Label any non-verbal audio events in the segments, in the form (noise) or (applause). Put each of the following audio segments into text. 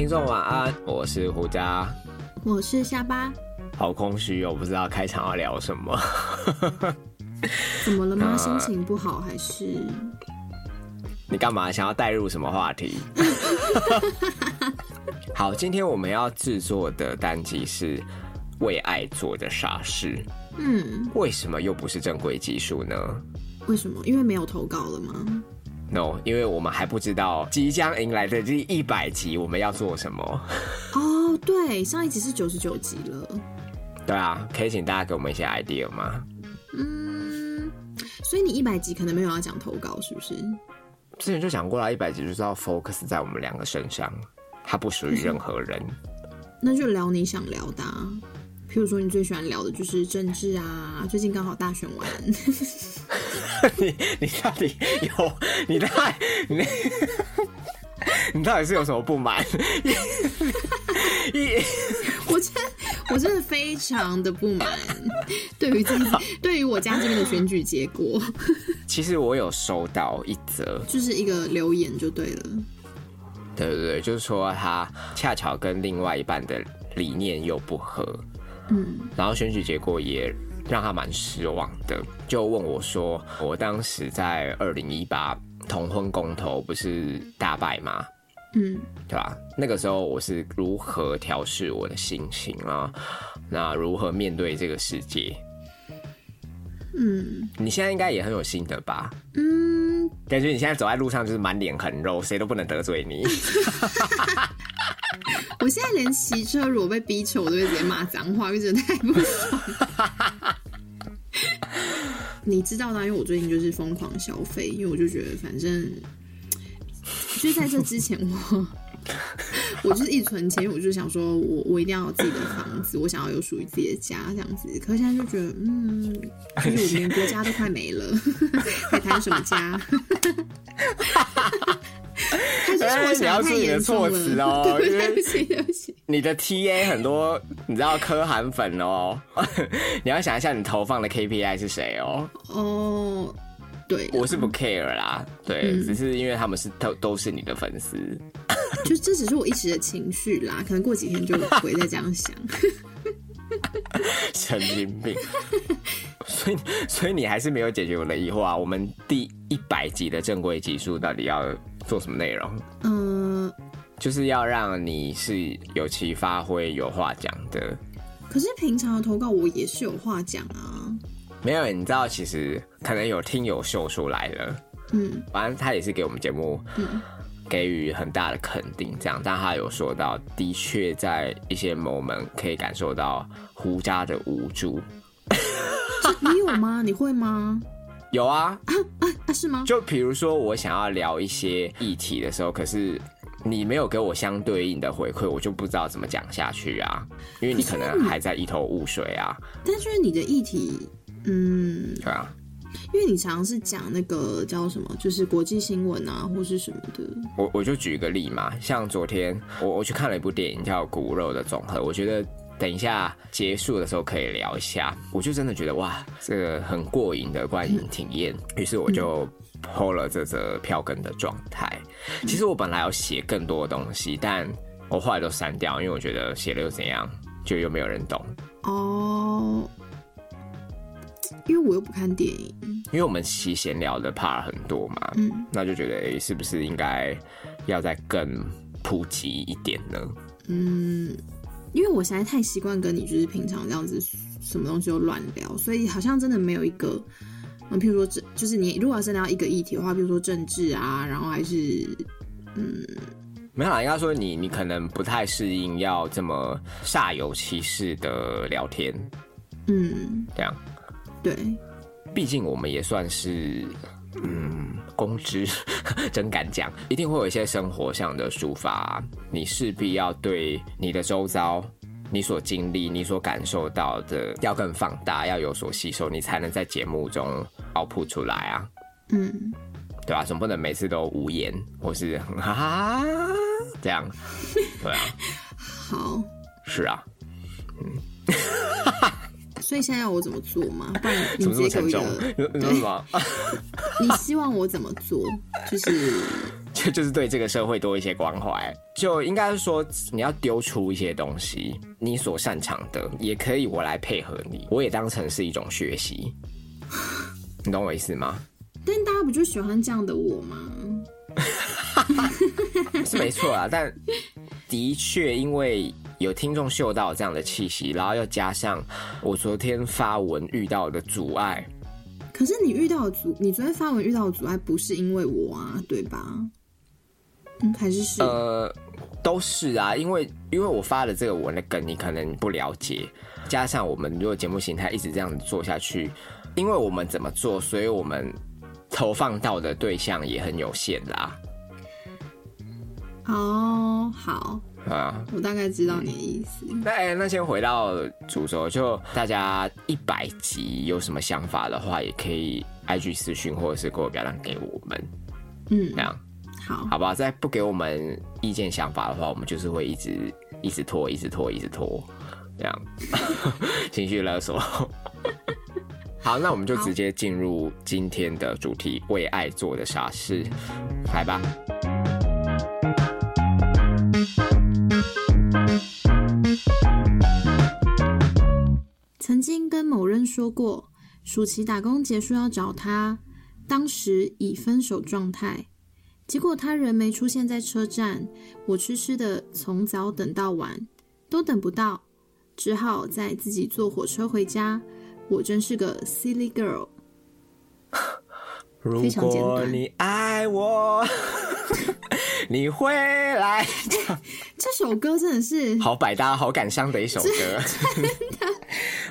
听众晚安，我是胡佳，我是下巴。好空虚哦，不知道开场要聊什么。(laughs) 怎么了吗？心情不好还是？你干嘛想要带入什么话题？(laughs) 好，今天我们要制作的单集是为爱做的傻事。嗯，为什么又不是正规技术呢？为什么？因为没有投稿了吗？No，因为我们还不知道即将迎来的第一百集我们要做什么。哦，对，上一集是九十九集了。对啊，可以请大家给我们一些 idea 吗？嗯，所以你一百集可能没有要讲投稿，是不是？之前就讲过了，一百集就是要 focus 在我们两个身上，它不属于任何人。(laughs) 那就聊你想聊的，譬如说你最喜欢聊的就是政治啊，最近刚好大选完。你 (laughs) 你到底有你到底你你到底是有什么不满？一 (laughs) 我真我真的非常的不满，对于这 (laughs) 对于我家这边的选举结果。其实我有收到一则，就是一个留言就对了。对对对，就是说他恰巧跟另外一半的理念又不合，嗯，然后选举结果也让他蛮失望的，就问我说：“我当时在二零一八同婚公投不是大败吗？嗯，对吧？那个时候我是如何调试我的心情啊？那如何面对这个世界？”嗯，你现在应该也很有心得吧？嗯，感觉你现在走在路上就是满脸横肉，谁都不能得罪你。(laughs) (laughs) 我现在连骑车如果被逼车，我都会直接骂脏话，因为真的太不爽。(laughs) 你知道的，因为我最近就是疯狂消费，因为我就觉得反正，就在这之前我。我就是一存钱，我就想说，我我一定要有自己的房子，我想要有属于自己的家这样子。可现在就觉得，嗯，就是我们国家都快没了，还谈什么家？哎，你要注意你的措辞哦，对不起，对不起。你的 TA 很多，你知道科韩粉哦，(laughs) 你要想一下你投放的 KPI 是谁哦。哦。对，我是不 care 啦，对，只是因为他们是都都是你的粉丝，(laughs) 就这只是我一时的情绪啦，可能过几天就不会再这样想。(laughs) 神经病，(laughs) 所以所以你还是没有解决我的疑惑啊？我们第一百集的正规集数到底要做什么内容？嗯，就是要让你是有其发挥、有话讲的。可是平常的投稿我也是有话讲啊。没有，你知道，其实可能有听友秀出来了，嗯，反正他也是给我们节目给予很大的肯定，这样，但他有说到，的确在一些 moment 可以感受到胡家的无助。(laughs) 你有吗？你会吗？有啊啊啊！是吗？就比如说，我想要聊一些议题的时候，可是你没有给我相对应的回馈，我就不知道怎么讲下去啊，因为你可能还在一头雾水啊。但是你的议题。嗯，对啊，因为你常常是讲那个叫什么，就是国际新闻啊，或是什么的。我我就举一个例嘛，像昨天我我去看了一部电影叫《骨肉的总和》，我觉得等一下结束的时候可以聊一下。我就真的觉得哇，这个很过瘾的观影体验。于是我就 po 了这则票根的状态。其实我本来要写更多的东西，但我后来都删掉，因为我觉得写了又怎样，就又没有人懂。哦。因为我又不看电影，因为我们其闲聊的 part 很多嘛，嗯，那就觉得哎，是不是应该要再更普及一点呢？嗯，因为我现在太习惯跟你就是平常这样子，什么东西都乱聊，所以好像真的没有一个，嗯，譬如说这就是你如果要真的要一个议题的话，比如说政治啊，然后还是嗯，没有，应该说你你可能不太适应要这么煞有其事的聊天，嗯，这样。对，毕竟我们也算是，嗯，公知，(laughs) 真敢讲，一定会有一些生活上的抒发，你势必要对你的周遭、你所经历、你所感受到的要更放大，要有所吸收，你才能在节目中爆铺出来啊。嗯，对吧？总不能每次都无言或是哈哈这样，对啊。(laughs) 好，是啊，嗯。(laughs) 所以现在要我怎么做吗？(laughs) 不然你直接给我一个 (laughs) 对 (laughs) 你希望我怎么做？就是就就是对这个社会多一些关怀，就应该是说你要丢出一些东西，你所擅长的也可以我来配合你，我也当成是一种学习，你懂我意思吗？但大家不就喜欢这样的我吗？是没错啊，但的确因为有听众嗅到这样的气息，然后又加上我昨天发文遇到的阻碍，可是你遇到的阻，你昨天发文遇到的阻碍不是因为我啊，对吧？嗯，还是是呃，都是啊，因为因为我发的这个文的梗你可能不了解，加上我们如果节目形态一直这样子做下去，因为我们怎么做，所以我们投放到的对象也很有限啦。哦，好，啊，我大概知道你的意思。那、哎那先回到主轴，就大家一百集有什么想法的话，也可以 IG 私讯或者是给我表达给我们，嗯这，样好，好吧？再不给我们意见想法的话，我们就是会一直一直拖，一直拖，一直拖，这样 (laughs) 情绪勒索。好，那我们就直接进入今天的主题——为爱做的傻事，来吧。说过，暑期打工结束要找他，当时已分手状态。结果他人没出现在车站，我痴痴的从早等到晚，都等不到，只好再自己坐火车回家。我真是个 silly girl。(laughs) 如非常简果你爱我，你会来。(laughs) 这首歌真的是好百搭、好感伤的一首歌，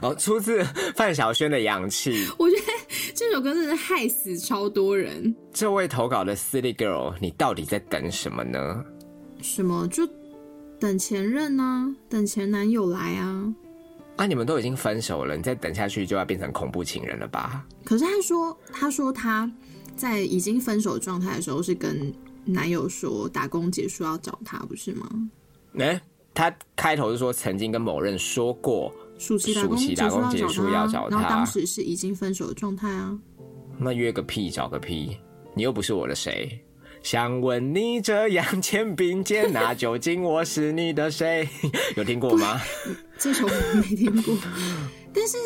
(laughs) 哦，出自范晓萱的《氧气》。我觉得这首歌真的是害死超多人。这位投稿的 City Girl，你到底在等什么呢？什么就等前任啊，等前男友来啊。啊，你们都已经分手了，你再等下去就要变成恐怖情人了吧？可是他说，他说他在已经分手状态的时候是跟男友说打工结束要找他，不是吗？哎、他开头是说曾经跟某人说过，暑期打工结结束要要找他然后当时是已经分手的状态啊。那约个屁，找个屁，你又不是我的谁。想问你这样肩并肩，那究竟我是你的谁？(laughs) 有听过吗？这首我没听过，但是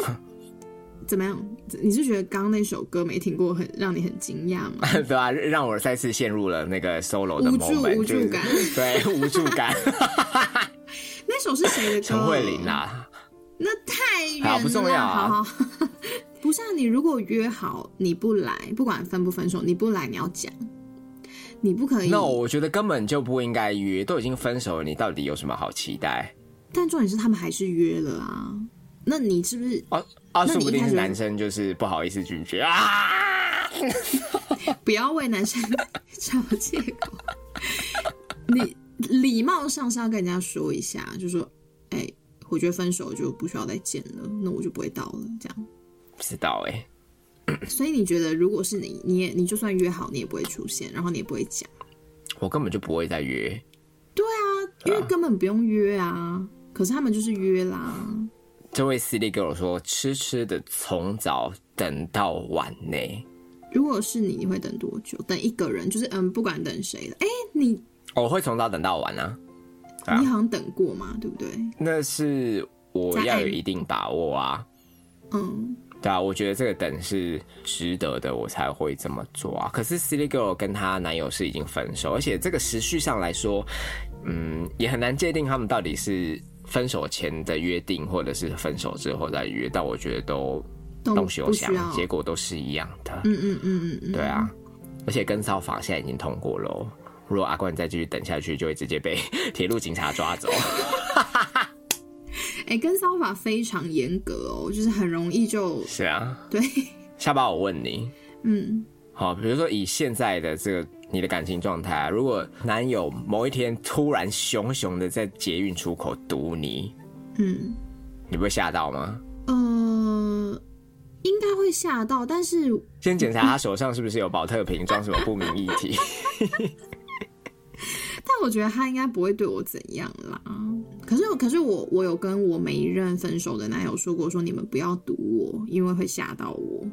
怎么样？你是觉得刚刚那首歌没听过，很让你很惊讶吗？(laughs) 对啊、让我再次陷入了那个 solo 的无助无助感 (laughs) 对，无助感。(laughs) 那首是谁的歌？陈慧琳啊，那太远了，好不重要啊好好，不是啊，你如果约好你不来，不管分不分手，你不来你要讲，你不可以。那我觉得根本就不应该约，都已经分手了，你到底有什么好期待？但重点是他们还是约了啊。那你是不是啊啊，说不定男生就是不好意思拒绝啊。(laughs) 不要为男生找借口？(laughs) 你礼貌上是要跟人家说一下，就说，哎、我觉得分手就不需要再见了，那我就不会到了，这样。不知道哎、所以你觉得，如果是你，你也你就算约好，你也不会出现，然后你也不会讲。我根本就不会再约。对啊，因为根本不用约啊。可是他们就是约啦。这位 City Girl 说，痴痴的从早等到晚呢。如果是你，你会等多久？等一个人，就是嗯，不管等谁了。哎、你我会从早等到晚啊，啊你好像等过嘛，对不对？那是我要有一定把握啊。嗯，对啊，我觉得这个等是值得的，我才会这么做啊。可是 Silly Girl 跟她男友是已经分手，而且这个时序上来说，嗯，也很难界定他们到底是分手前的约定，或者是分手之后再约。但我觉得都都动休想结果都是一样的。嗯嗯嗯嗯嗯，对啊，而且跟骚法现在已经通过了哦。如果阿冠再继续等下去，就会直接被 (laughs) 铁路警察抓走。(laughs) 哎、跟骚法非常严格哦，就是很容易就是啊，对，下巴，我问你，嗯，好，比如说以现在的这个你的感情状态啊，如果男友某一天突然熊熊的在捷运出口堵你，嗯，你不会吓到吗？呃，应该会吓到，但是先检查他手上是不是有保特瓶装什么不明液体。(laughs) 但我觉得他应该不会对我怎样啦。可是，可是我我有跟我每一任分手的男友说过，说你们不要堵我，因为会吓到我。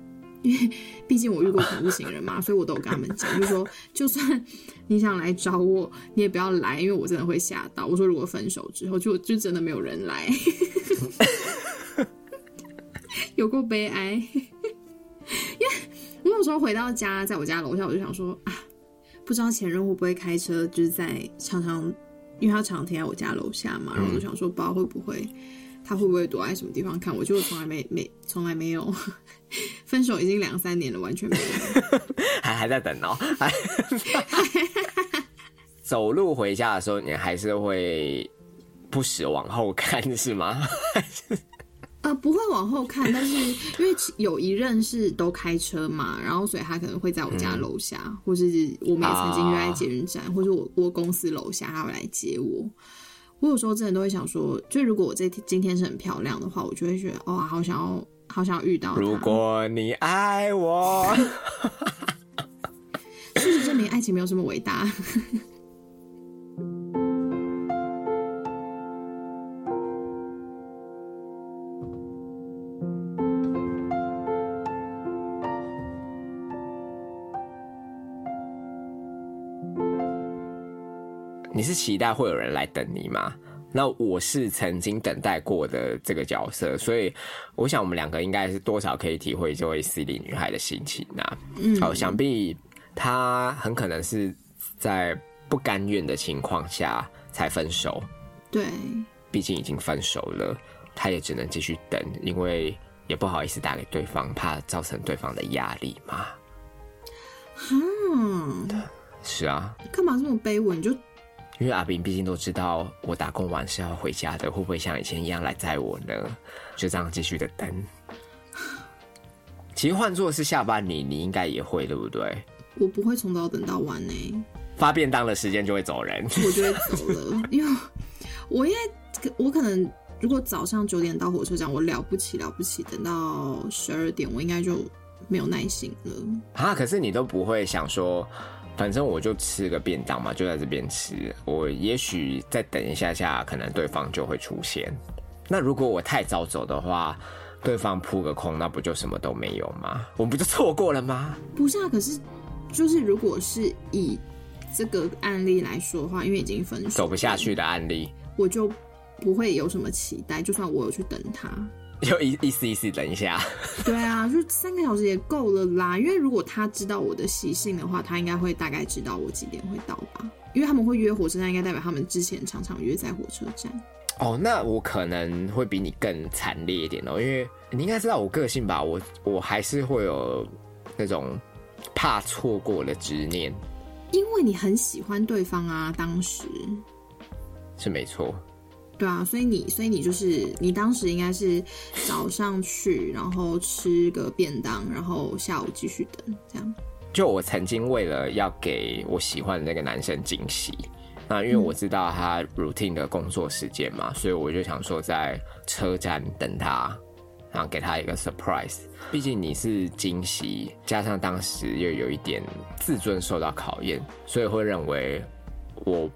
因 (laughs) 为毕竟我遇过恐怖情人嘛，所以我都有跟他们讲，就说就算你想来找我，你也不要来，因为我真的会吓到。我说如果分手之后，就就真的没有人来，(laughs) 有够悲哀。(laughs) 因为我有时候回到家，在我家楼下，我就想说啊，不知道前任会不会开车，就是在常常，因为他常停在我家楼下嘛，然后我就想说，不知道会不会。他会不会躲在什么地方看我？就从来没没从来没有分手已经两三年了，完全没有，(laughs) 还还在等哦。(laughs) 走路回家的时候，你还是会不时往后看是吗？(laughs) 呃，不会往后看，但是因为有一任是都开车嘛，然后所以他可能会在我家楼下，或是我们也曾经约在捷运站，或是我我公司楼下，他会来接我。我有时候真的都会想说，就如果我这今天是很漂亮的话，我就会觉得哇，好想要，好想要遇到。如果你爱我，(laughs) 事实证明爱情没有这么伟大。你是期待会有人来等你吗？那我是曾经等待过的这个角色，所以我想我们两个应该是多少可以体会这位 C 里女孩的心情啊。嗯，好，想必她很可能是在不甘愿的情况下才分手。对，毕竟已经分手了，她也只能继续等，因为也不好意思打给对方，怕造成对方的压力嘛。嗯，是啊，干嘛这么卑微？你就。因为阿斌毕竟都知道我打工完是要回家的，会不会像以前一样来载我呢？就这样继续的等。其实换做是下班你，你应该也会对不对？我不会从早等到晚呢。发便当的时间就会走人，我就会走了。(laughs) 因为我因为我可能如果早上九点到火车站，我了不起了不起，等到十二点我应该就没有耐心了。啊！可是你都不会想说。反正我就吃个便当嘛，就在这边吃。我也许再等一下下，可能对方就会出现。那如果我太早走的话，对方扑个空，那不就什么都没有吗？我们不就错过了吗？不是啊，可是就是如果是以这个案例来说的话，因为已经分手，走不下去的案例，我就不会有什么期待。就算我有去等他。就一意思意思，等一下。(laughs) 对啊，就三个小时也够了啦。因为如果他知道我的习性的话，他应该会大概知道我几点会到吧。因为他们会约火车站，应该代表他们之前常常约在火车站。哦，那我可能会比你更惨烈一点哦，因为你应该知道我个性吧。我我还是会有那种怕错过的执念。因为你很喜欢对方啊，当时是没错。对啊，所以你，所以你就是你当时应该是早上去，然后吃个便当，然后下午继续等，这样。就我曾经为了要给我喜欢的那个男生惊喜，那因为我知道他 routine 的工作时间嘛，所以我就想说在车站等他，然后给他一个 surprise。毕竟你是惊喜，加上当时又有一点自尊受到考验，所以会认为我。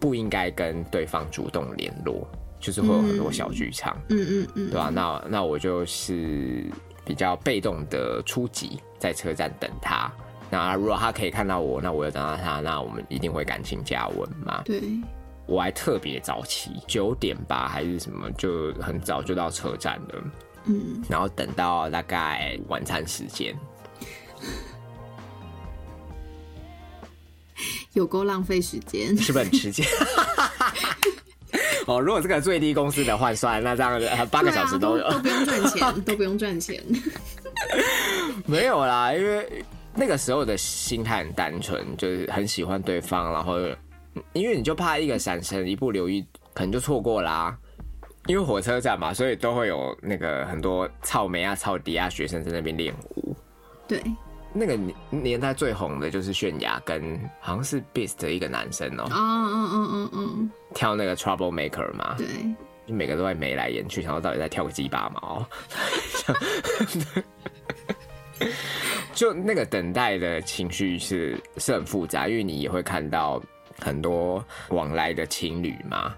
不应该跟对方主动联络，就是会有很多小剧场，嗯嗯嗯，对吧？那那我就是比较被动的出击，在车站等他。那如果他可以看到我，那我又等到他，那我们一定会感情加温嘛？对，我还特别早起，九点吧还是什么，就很早就到车站了，嗯，然后等到大概晚餐时间。有够浪费时间，是不是很吃惊？(laughs) 哦，如果这个最低工资的换算，那这样八个小时都都不用赚钱，(laughs) 都不用赚钱。没有啦，因为那个时候的心态很单纯，就是很喜欢对方，然后因为你就怕一个闪身，一不留意，可能就错过啦。因为火车站嘛，所以都会有那个很多草莓啊、草迪啊学生在那边练舞。对。那个年年代最红的就是泫雅跟好像是 Beast 的一个男生哦，嗯嗯嗯嗯嗯，跳那个 Trouble Maker 嘛，对，就每个都在眉来眼去，然后到底在跳个鸡巴毛，(laughs) 就那个等待的情绪是是很复杂，因为你也会看到很多往来的情侣嘛，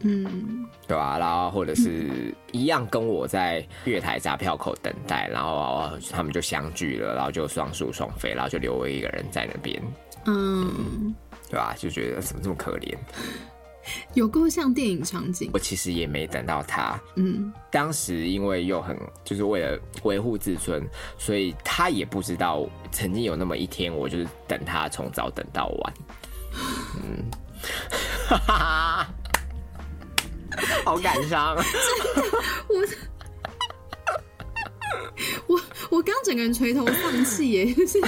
嗯，对吧、然后或者是一样跟我在月台闸票口等待，然后他们就相聚了，然后就双宿双飞，然后就留我一个人在那边，嗯，对吧、就觉得怎么这么可怜。有够像电影场景。我其实也没等到他，嗯，当时因为又很就是为了维护自尊，所以他也不知道曾经有那么一天，我就是等他从早等到晚。嗯，哈哈，(laughs) 好感伤。(laughs) 我我刚整个人垂头丧气耶，就是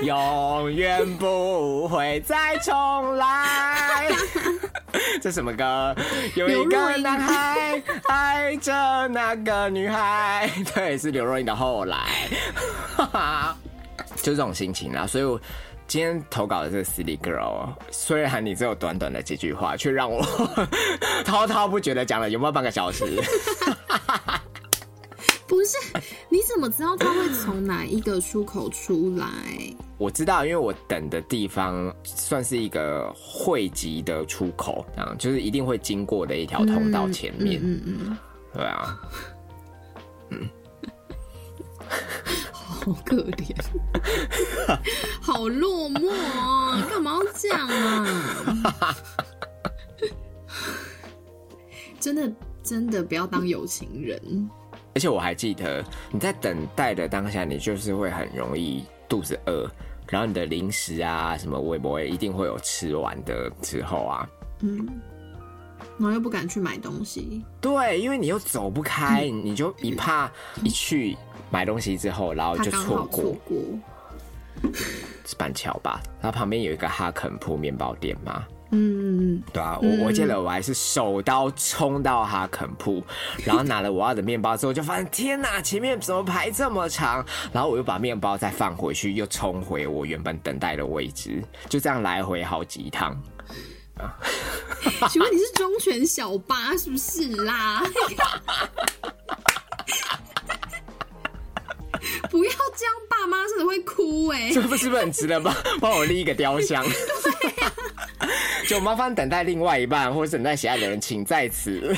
(laughs) 永远不会再重来。这什么歌？有一个男孩爱着那个女孩，对，是刘若英的《后来》，就这种心情啦。所以我今天投稿的这个 Silly Girl，虽然你只有短短的几句话，却让我 (laughs) 滔滔不绝的讲了有没有半个小时？(laughs) 不是？你怎么知道他会从哪一个出口出来？我知道，因为我等的地方算是一个汇集的出口，啊，就是一定会经过的一条通道前面，嗯嗯嗯，对啊，(laughs) 好可怜，好落寞哦！你干嘛要这样啊？(laughs) 真的真的不要当有情人。而且我还记得你在等待的当下，你就是会很容易肚子饿，然后你的零食啊什么微博一定会有吃完的时候啊，嗯，然后又不敢去买东西，对，因为你又走不开，你就一怕一去买东西之后，然后就错过错过。是板桥吧，然后旁边有一个哈肯铺面包店嘛，嗯，对啊，我我记得我还是手刀冲到哈肯铺，然后拿了我要的面包之后，就发现天哪，前面怎么排这么长？然后我又把面包再放回去，又冲回我原本等待的位置，就这样来回好几趟。(laughs) 请问你是忠犬小八是不是啦？(laughs) 不要这样，爸妈真的会哭哎、这不是不是很值得帮帮我立一个雕像？(laughs) 就麻烦等待另外一半或者等待喜爱的人，请在此。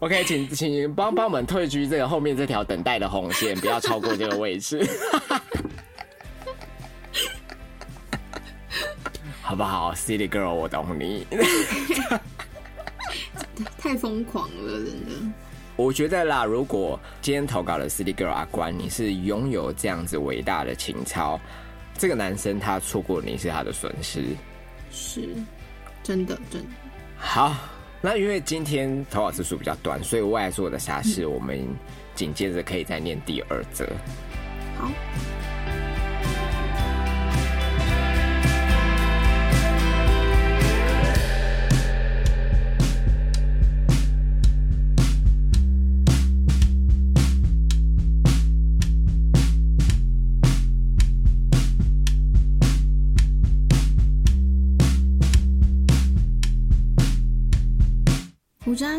OK，请请帮帮我们退居这个后面这条等待的红线，不要超过这个位置，好不好？City Girl，我懂你。(laughs) 太疯狂了，真的。我觉得啦，如果今天投稿的 City Girl 阿关，你是拥有这样子伟大的情操，这个男生他错过你是他的损失。是，真的真的。好，那因为今天投稿次数比较短，所以外做的傻事，我们紧接着可以再念第二则。好，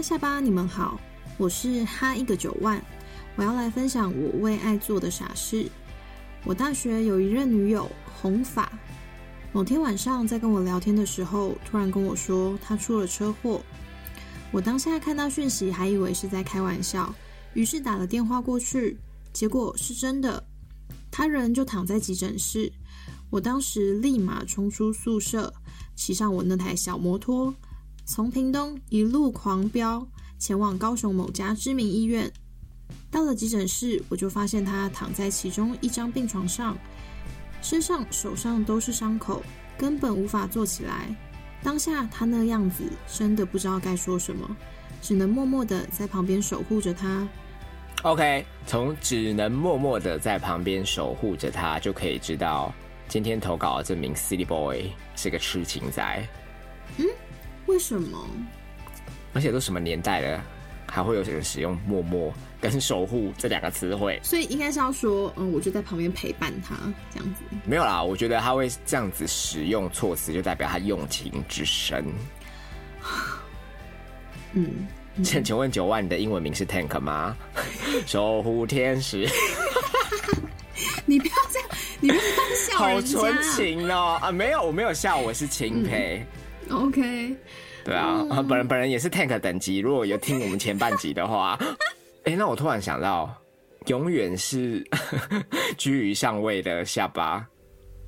下巴，你们好，我是哈一个九万，我要来分享我为爱做的傻事。我大学有一任女友红发，某天晚上在跟我聊天的时候，突然跟我说她出了车祸。我当下看到讯息，还以为是在开玩笑，于是打了电话过去，结果是真的，他人就躺在急诊室。我当时立马冲出宿舍，骑上我那台小摩托，从屏东一路狂飙，前往高雄某家知名医院。到了急诊室，我就发现他躺在其中一张病床上，身上、手上都是伤口，根本无法坐起来。当下他那样子，真的不知道该说什么，只能默默的在旁边守护着他。OK，从只能默默的在旁边守护着他，就可以知道今天投稿的这名 City Boy 是个痴情仔，为什么？而且都什么年代了，还会有人使用默默跟守护这两个词汇？所以应该是要说，嗯，我就在旁边陪伴他，这样子。没有啦，我觉得他会这样子使用措辞，就代表他用情之深。(sighs) 嗯，请请问九万你的英文名是 Tank 吗？(laughs) 守护天使，(laughs) 你不要这样，你不要这样笑好人家。纯情哦！啊，没有，我没有笑，我是钦佩。OK，对啊，啊本人本人也是 tank 等级。如果有听我们前半集的话，(laughs) 哎、那我突然想到，永远是 (laughs) 居于上位的下巴，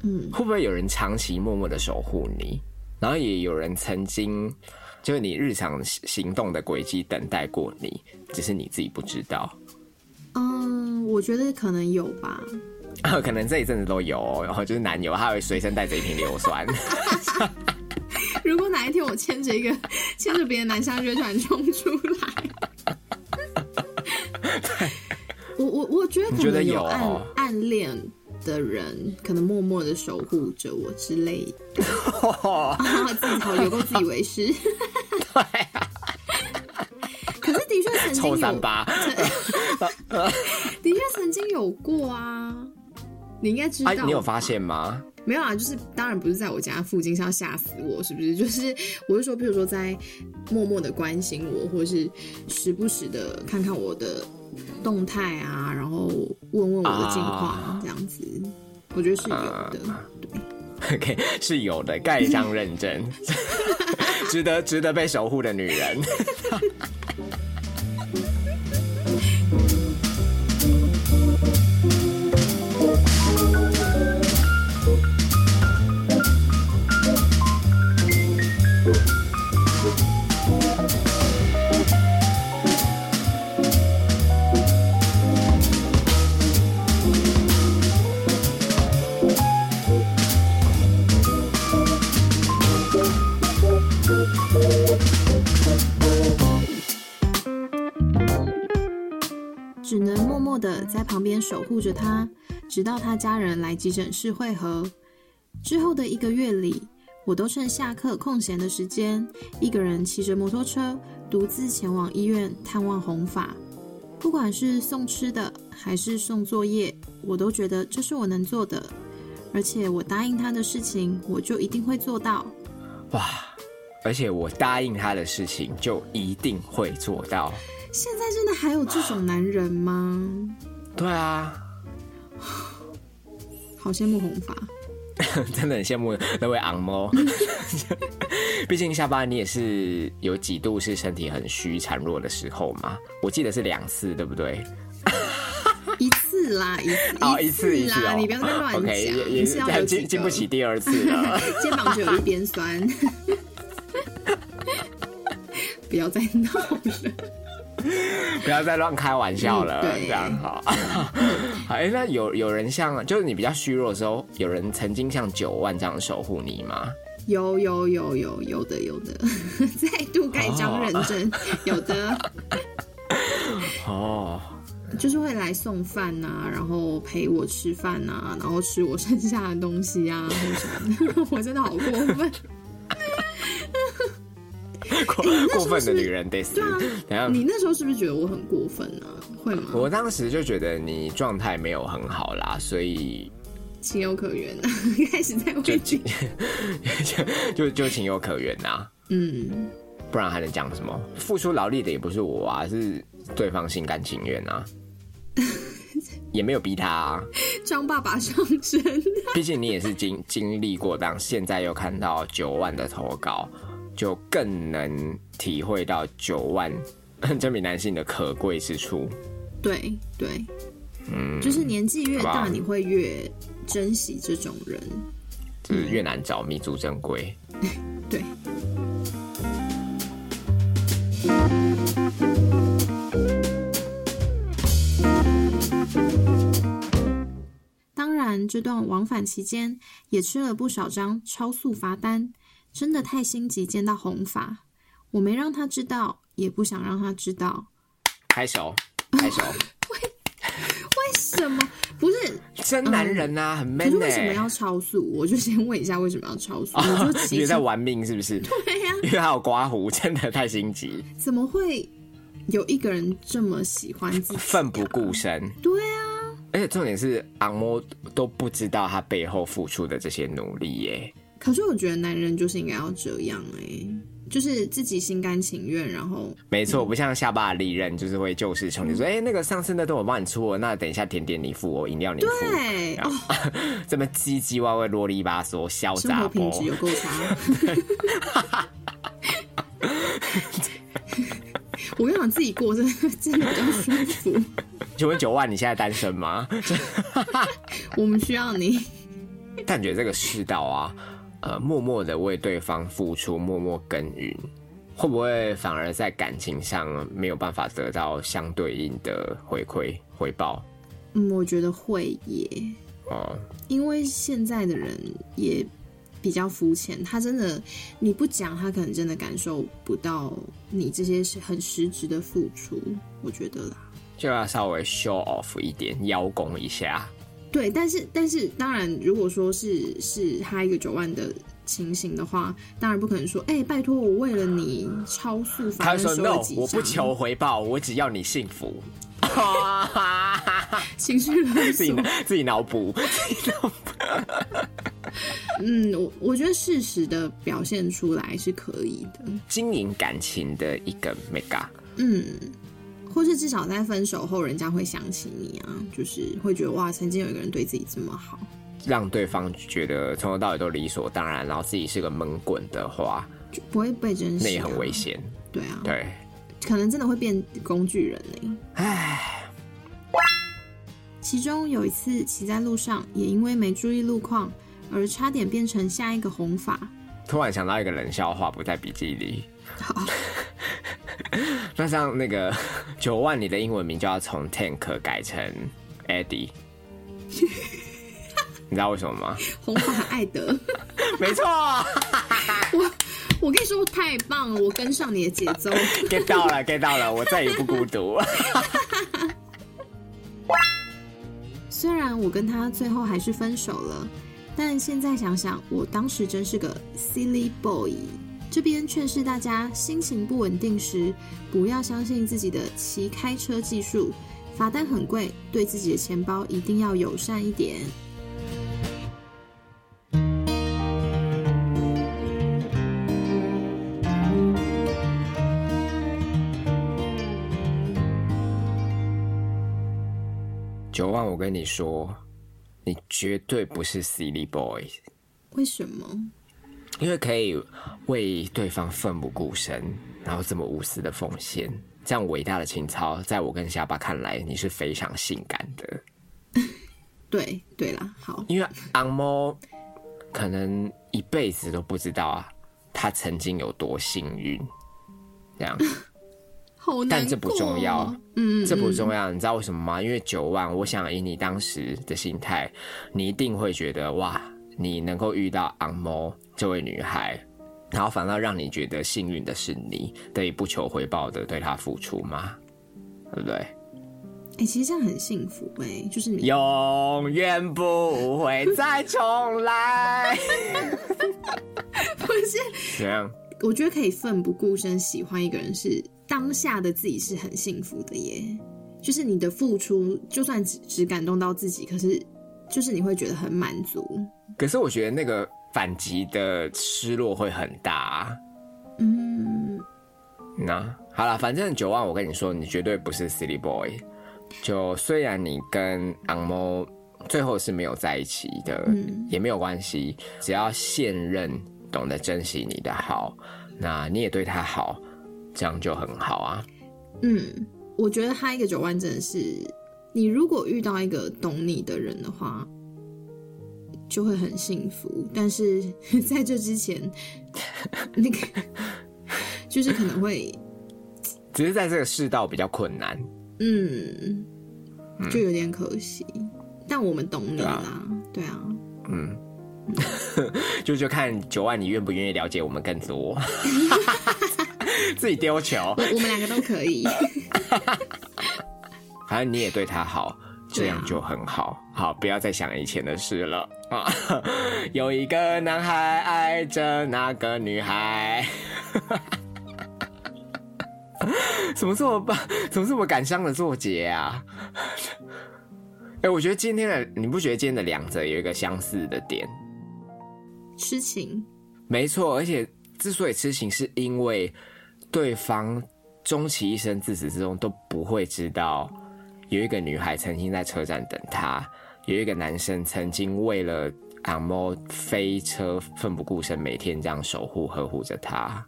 嗯，会不会有人长期默默的守护你？然后也有人曾经就是你日常行动的轨迹等待过你，只是你自己不知道。嗯，我觉得可能有吧。(laughs) 可能这一阵子都有、哦，然后就是男友他会随身带着一瓶硫酸。如果哪一天我牵着一个 (laughs) 牵着别的男生，就会突然冲出来。(laughs) 我我我觉得可你觉得有暗哦暗恋的人，可能默默的守护着我之类的。(laughs) 啊，自己好有够自以为是。对啊，可是的确曾经有，三八。的确曾经有过啊。你应该知道你有发现吗？没有啊，就是当然不是在我家附近，是要吓死我，是不是？(laughs) 就是我是说，比如说在默默的关心我，或是时不时的看看我的动态啊，然后问问我的近况，啊这样子，我觉得是有的。对，(laughs) OK，是有的，盖章认证，(laughs) 值得值得被守护的女人。直到他家人来急诊室会合。之后的一个月里，我都趁下课空闲的时间，一个人骑着摩托车，独自前往医院探望红发。不管是送吃的还是送作业，我都觉得这是我能做的，而且我答应他的事情，我就一定会做到。哇！而且我答应他的事情，就一定会做到。现在真的还有这种男人吗？对啊，(sighs) 好羡慕红发。(laughs) 真的很羡慕那位昂猫。(laughs) 毕竟下巴你也是有几度是身体很虚孱弱的时候嘛，我记得是两次，对不对？(laughs) 一次啦，一次哦，一次一次啦，哦，你不要在那边乱讲也是经经不起第二次了。肩膀就有一边酸，不要再闹了。(laughs) 不要再乱开玩笑了，这样好。好，(laughs) 哎、那有有人像，就是你比较虚弱的时候，有人曾经像九万这样守护你吗？有有有有有的有的，(laughs) 再度盖章认证，有的哦，就是会来送饭呐、然后陪我吃饭呐、然后吃我剩下的东西啊，或什么的。我真的好过分。过过分的女人得死。对啊你那时候是不是觉得我很过分呢、会吗？我当时就觉得你状态没有很好啦，所以情有可原啊，(laughs) 开始在就为情 (laughs) 就就就情有可原呐、嗯，不然还能讲什么？付出劳力的也不是我啊，是对方心甘情愿啊，(laughs) 也没有逼他啊。张爸爸上身。毕竟你也是经经历过，当现在又看到九万的投稿，就更能体会到九万 (laughs) 这名男性的可贵之处。对对，嗯，就是年纪越大，你会越珍惜这种人。就是越难找弥足珍贵。(laughs) 对，当然，这段往返期间也吃了不少张超速罚单，真的太心急见到红发，我没让他知道，也不想让他知道。拍手，拍手，(laughs) 为为什么？不是，真男人呐、很可 man 呢、是为什么要超速？我就先问一下，为什么要超速？我哦就，骑车因为在玩命是不是？(laughs) 对呀、因为他有刮胡，真的太心急，怎么会有一个人这么喜欢自己、啊？奋不顾身。对啊，而且重点是，昂摩都不知道他背后付出的这些努力耶。可是我觉得男人就是应该要这样哎、就是自己心甘情愿，然后没错，不像下巴的利刃，就是会旧事重提，说，哎、那个上次那顿我帮你出了，那等一下甜点你付我，饮料你付，对哦，(laughs) 这么唧唧歪歪、啰里吧嗦、潇洒生活品不质有够差。我跟你讲，自己过真的真的比较舒服。请问九万，你现在单身吗？(laughs) 我们需要你，但觉得这个世道啊，呃，默默的为对方付出，默默耕耘，会不会反而在感情上没有办法得到相对应的回馈回报？嗯，我觉得会耶，哦，因为现在的人也比较肤浅，他真的你不讲，他可能真的感受不到你这些是很实质的付出。我觉得啦。就要稍微 show off 一点，邀功一下。对，但是但是当然，如果说是是他一个九万的情形的话，当然不可能说，哎、拜托我为了你超速他会说罚单收了 no，我不求回报，我只要你幸福。(laughs) 情绪勒自己索。自己脑补，(laughs) 嗯，我我觉得适时的表现出来是可以的，经营感情的一个 mega。嗯，或是至少在分手后，人家会想起你啊，就是会觉得哇，曾经有一个人对自己这么好。让对方觉得从头到尾都理所当然，然后自己是个闷棍的话，就不会被珍惜、啊，那也很危。险。对啊，对，可能真的会变工具人呢、唉，其中有一次骑在路上，也因为没注意路况，而差点变成下一个红发。突然想到一个冷笑话，不在笔记里。好，(laughs) 那像那个 (laughs) 九万，你的英文名就要从 Tank 改成 Eddie，(laughs) 你知道为什么吗？红发艾德，(laughs) 没错我跟你说太棒了，我跟上你的节奏。，get 到了，get 到了，我再也不孤独。虽然我跟他最后还是分手了，但现在想想，我当时真是个 silly boy。这边劝示大家，心情不稳定时，不要相信自己的骑开车技术，罚单很贵，对自己的钱包一定要友善一点。九万，我跟你说，你绝对不是 silly boy，为什么？因为可以为对方奋不顾身，然后这么无私的奉献，这样伟大的情操，在我跟下巴看来，你是非常性感的。对对啦，好，因为昂猫可能一辈子都不知道啊，他曾经有多幸运，这样。(laughs) 但这不重要，嗯，嗯这不重要。要，你知道为什么吗？因为九万，我想以你当时的心态，你一定会觉得哇，你能够遇到昂猫这位女孩，然后反倒让你觉得幸运的是你，得以不求回报的对她付出吗？对不对？哎、其实这样很幸福哎、就是你永远不会再重来。(laughs) 不是，怎样？我觉得可以奋不顾身喜欢一个人是当下的自己是很幸福的耶。就是你的付出，就算只只感动到自己，可是就是你会觉得很满足。可是我觉得那个反击的失落会很大、啊。嗯，那好了，反正九万，我跟你说，你绝对不是 silly boy。就虽然你跟昂猫最后是没有在一起的，嗯也没有关系，只要现任懂得珍惜你的好，那你也对他好，这样就很好啊。嗯，我觉得他一个九万真的是，你如果遇到一个懂你的人的话，就会很幸福。但是 (laughs) 在这之前，(laughs) 那个就是可能会，(laughs) 只是在这个世道比较困难。嗯，就有点可惜。但我们懂你啦，对啊，嗯，就就看九万你愿不愿意了解我们更多，自己丢球，我我们两个都可以。反正你也对他好，这样就很好。好，不要再想以前的事了啊！(laughs) 有一个男孩爱着那个女孩，(laughs) 怎么这么棒？怎么这么感伤的作结啊？哎、我觉得今天的你不觉得今天的两者有一个相似的点？痴情，没错，而且之所以痴情，是因为对方终其一生自始至终都不会知道，有一个女孩曾经在车站等他，有一个男生曾经为了阿猫飞车奋不顾身，每天这样守护呵护着他。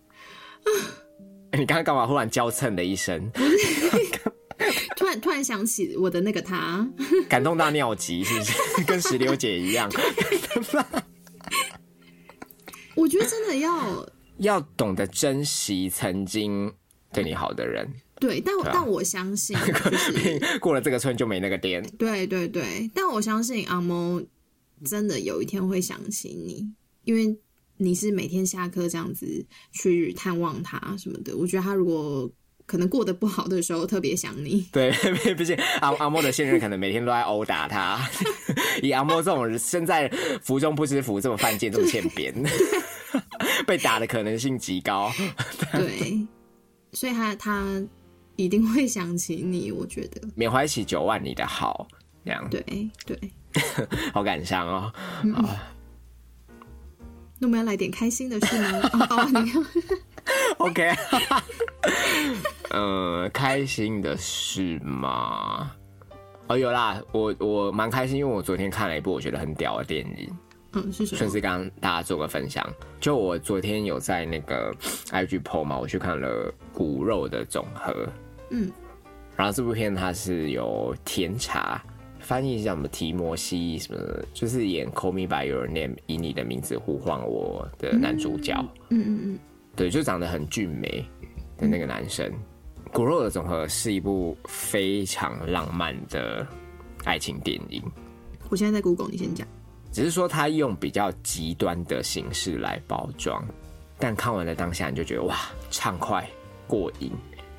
(laughs) 你刚刚干嘛？忽然娇嗔的一声，(laughs) 突然突然想起我的那个他，(laughs) 感动到尿急，是不是？跟石榴姐一样。我觉得真的要要懂得珍惜曾经对你好的人。对，但啊但我相信，(laughs) 就是过了这个村就没那个店。对对对，但我相信阿猫真的有一天会想起你，因为你是每天下课这样子去探望他什么的。我觉得他如果可能过得不好的时候，特别想你。对，(laughs) 毕竟阿阿莫的现任可能每天都在殴打他，(laughs) 以阿莫这种身在福中不知福，这么犯贱，这么欠扁，被打的可能性极高。对，所以他他一定会想起你。我觉得，缅怀起九万你的好，这样对对。(laughs) 好感伤哦。那我们要来点开心的事吗？(laughs) 哦，哦你看，(laughs) OK，呃，开心的事吗？哦，有啦，我我蛮开心，因为我昨天看了一部我觉得很屌的电影，嗯，是什么？顺势刚大家做个分享。就我昨天有在那个 IG PO 嘛，我去看了《骨肉的总和》，嗯，然后这部片它是由甜茶翻译叫什么提摩西什么的，就是演《Call Me by Your Name》以你的名字呼唤我的男主角。嗯嗯嗯，对，就长得很俊美的那个男生。骨肉的总和是一部非常浪漫的爱情电影，我现在在 Google，你先讲。只是说他用比较极端的形式来包装，但看完了当下你就觉得哇，畅快过瘾。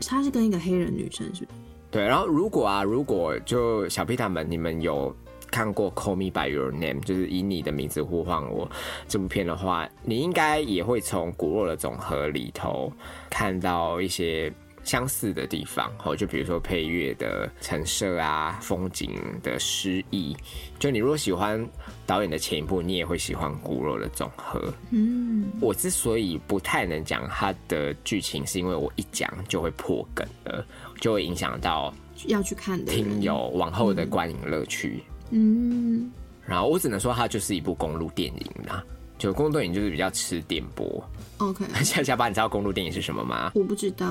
他是跟一个黑人女生，是是？对，然后如果啊，如果就小屁他们，你们有看过《Call Me by Your Name》，就是以你的名字呼唤我这部片的话，你应该也会从骨肉的总和里头看到一些相似的地方，哦，就比如说配乐的陈设啊，风景的诗意。就你如果喜欢导演的前一部，你也会喜欢骨肉的总和。嗯，我之所以不太能讲它的剧情，是因为我一讲就会破梗了，就会影响到要去看的人听友往后的观影乐趣。嗯，然后我只能说，它就是一部公路电影啦。就公路电影就是比较吃电波。OK，(laughs) 夏夏巴，你知道公路电影是什么吗？我不知道。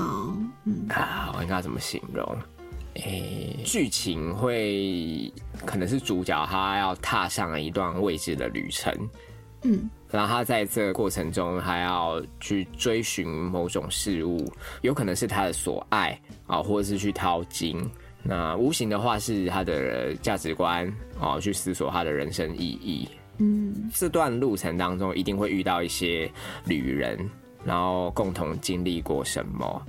嗯啊，我应该怎么形容？诶、剧情会可能是主角他要踏上一段未知的旅程，嗯然后他在这个过程中还要去追寻某种事物，有可能是他的所爱啊，或者是去淘金。那无形的话是他的价值观啊，去思索他的人生意义。嗯这段路程当中一定会遇到一些旅人，然后共同经历过什么。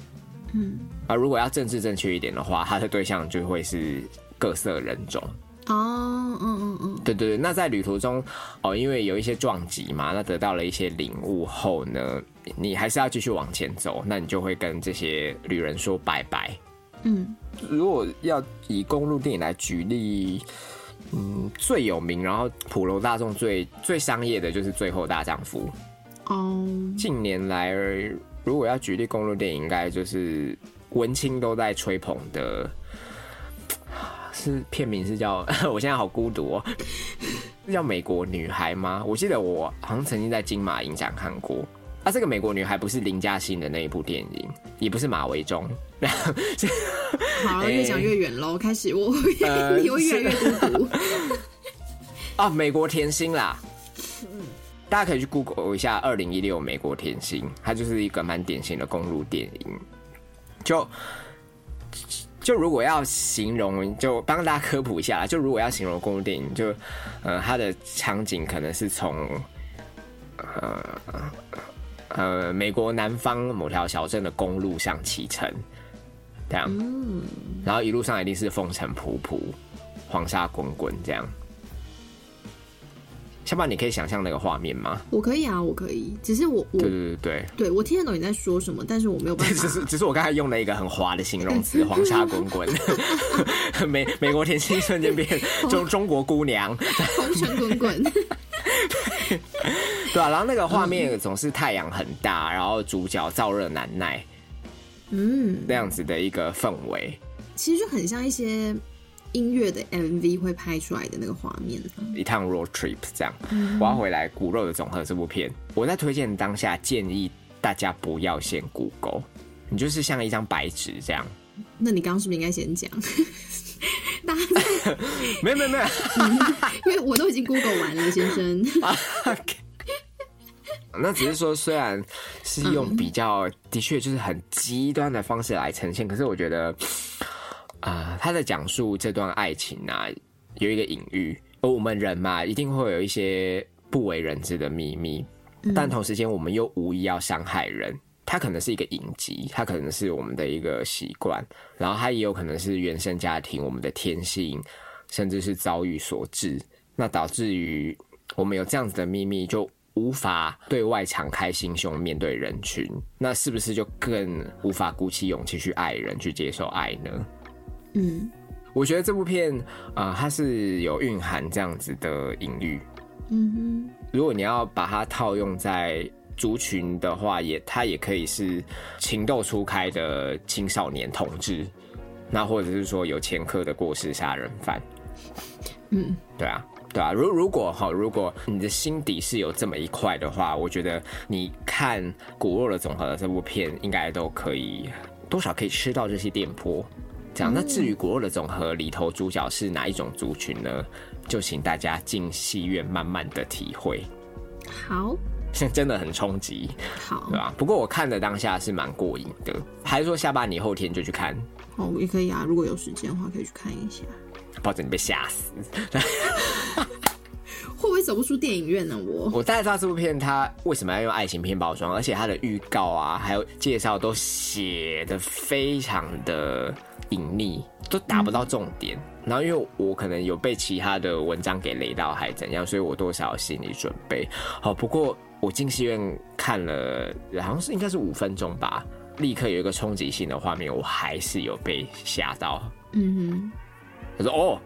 嗯，而，如果要政治正确一点的话，他的对象就会是各色人种。哦，嗯嗯嗯，对对对，那在旅途中，哦，因为有一些撞击嘛，那得到了一些领悟后呢，你还是要继续往前走，那你就会跟这些旅人说拜拜。嗯如果要以公路电影来举例，嗯，最有名，然后普罗大众最最商业的就是《最后大丈夫》。哦，近年来，如果要举例公路电影，应该就是文青都在吹捧的，是片名是叫 (laughs) 我现在好孤独哦，(laughs) 是叫《美国女孩》吗？我记得我好像曾经在金马影展看过。啊，这个美国女孩不是林嘉欣的那一部电影，也不是马维中，好，(laughs) 越讲越远喽。开始，我呃 (laughs) 你会越来越孤独。啊，美国甜心啦。大家可以去 Google 一下二零一六美国甜心，它就是一个蛮典型的公路电影。就就如果要形容，就帮大家科普一下啦。就如果要形容公路电影，就呃，它的场景可能是从呃呃美国南方某条小镇的公路上启程，这样，嗯，然后一路上一定是风尘仆仆、黄沙滚滚这样。小宝，你可以想象那个画面吗？我可以啊，我可以。只是我我对对对对，对我听得懂你在说什么，但是我没有办法只是。(laughs) 只是我刚才用了一个很滑的形容词，黄沙滚滚，(laughs) (laughs) 美美国甜心瞬间变中中国姑娘，红尘滚滚。对啊，然后那个画面总是太阳很大，然后主角燥热难耐嗯，那样子的一个氛围。其实就很像一些音乐的 MV 会拍出来的那个画面啊。一趟 road trip 这样。我要回来《骨肉的总和》这部片，我在推荐当下建议大家不要先 Google，你就是像一张白纸这样。那你刚刚是不是应该先讲？(laughs) 大家在，(laughs) 没有没有没有，(laughs) 因为我都已经 Google 完了，先生。那只是说，虽然是用比较的确就是很极端的方式来呈现，可是我觉得啊、他在讲述这段爱情啊，有一个隐喻，而我们人嘛，一定会有一些不为人知的秘密，但同时间我们又无意要伤害人。它可能是一个隐疾，它可能是我们的一个习惯，然后它也有可能是原生家庭、我们的天性，甚至是遭遇所致，那导致于我们有这样子的秘密，就无法对外敞开心胸面对人群，那是不是就更无法鼓起勇气去爱人、去接受爱呢？嗯我觉得这部片啊、呃它是有蕴含这样子的隐喻。嗯哼如果你要把它套用在族群的话，也它也可以是情窦初开的青少年同志，那或者是说有前科的过失杀人犯。嗯对啊，对啊。如如果哈，如果你的心底是有这么一块的话，我觉得你看《骨肉的总和》这部片，应该都可以多少可以吃到这些电波。这样，那至于《骨肉的总和》里头主角是哪一种族群呢？就请大家进戏院慢慢的体会，好现在真的很冲击，好对吧？不过我看的当下是蛮过瘾的，还是说下班你后天就去看？哦也可以啊，如果有时间的话，可以去看一下。抱着你被吓死。(laughs) 会不会走不出电影院呢？我 (laughs) 我大概知道这部片它为什么要用爱情片包装，而且它的预告啊，还有介绍都写的非常的隐秘，都打不到重点。然后因为我可能有被其他的文章给雷到，还怎样，所以我多少有心理准备。好，不过我进戏院看了，好像是应该是五分钟吧，立刻有一个冲击性的画面，我还是有被吓到。嗯他说：“哦，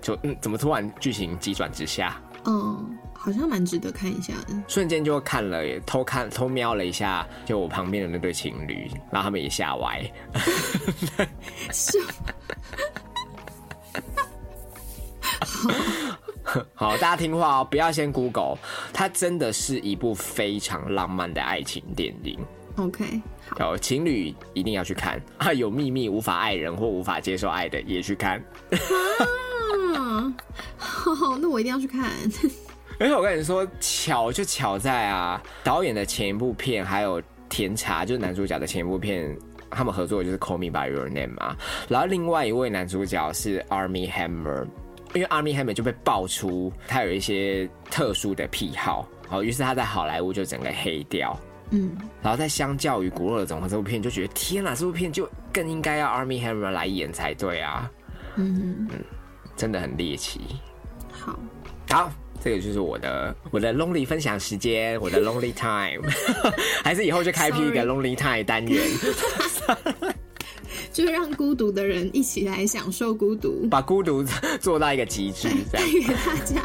就嗯，怎么突然剧情急转直下？”哼，嗯，好像蛮值得看一下的。瞬间就看了，偷看偷瞄了一下，就我旁边的那对情侣，然后他们也吓歪。是 (laughs) 好，大家听话哦，不要先 Google，它真的是一部非常浪漫的爱情电影。OK，好，情侣一定要去看 (laughs) 啊！有秘密无法爱人或无法接受爱的也去看。啊，好，那我一定要去看。(laughs) 而且我跟你说，巧就巧在啊，导演的前一部片还有甜茶，就是男主角的前一部片，他们合作的就是《Call Me by Your Name》嘛。然后另外一位男主角是 Army Hammer，因为 Army Hammer 就被爆出他有一些特殊的癖好，好，于是他在好莱坞就整个黑掉。嗯，然后再相较于《骨肉的总和》这部片，就觉得天哪，这部片就更应该要 Army Hammer 来演才对啊，嗯。嗯真的很猎奇。好，好，这个就是我的我的 lonely 分享时间，我的 (laughs) lonely time，(laughs) 还是以后就开辟一个 lonely time 单元，(laughs) 就是让孤独的人一起来享受孤独，把孤独做到一个极致，这样。带。给大家。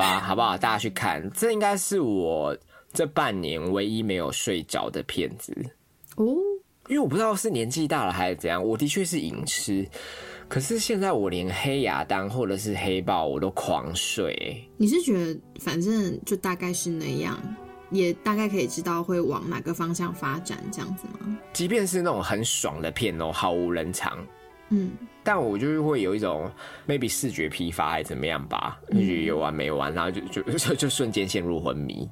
好不好？大家去看，这应该是我这半年唯一没有睡着的片子，哦，因为我不知道是年纪大了还是怎样，我的确是影痴，可是现在我连黑亚当或者是黑豹我都狂睡、你是觉得反正就大概是那样，也大概可以知道会往哪个方向发展，这样子吗？即便是那种很爽的片哦，毫无人场，嗯，但我就是会有一种 maybe 视觉疲乏还是怎么样吧，就觉得有完没完，然后就就就就瞬间陷入昏迷，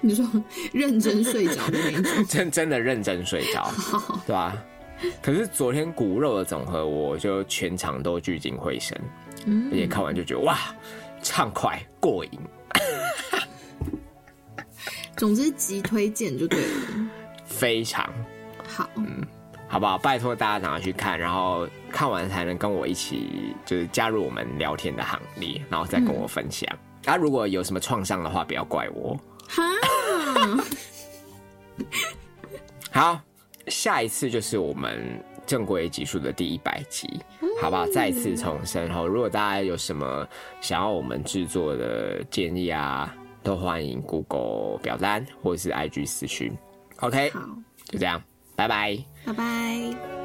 你说认真睡着的那种，(laughs) 真真的认真睡着，对吧、可是昨天骨肉的总和，我就全场都聚精会神，嗯。而且看完就觉得哇，畅快过瘾。(laughs) 总之极推荐就对了。(laughs) 非常。好，好不好？拜托大家赶快去看，然后看完才能跟我一起，就是加入我们聊天的行列，然后再跟我分享。啊，如果有什么创伤的话，不要怪我。哈，(laughs) 好，下一次就是我们正规集数的第一百集，好不好？再次重申后，如果大家有什么想要我们制作的建议啊，都欢迎 Google 表单或者是 IG 私讯。OK，好，就这样，拜拜。拜拜。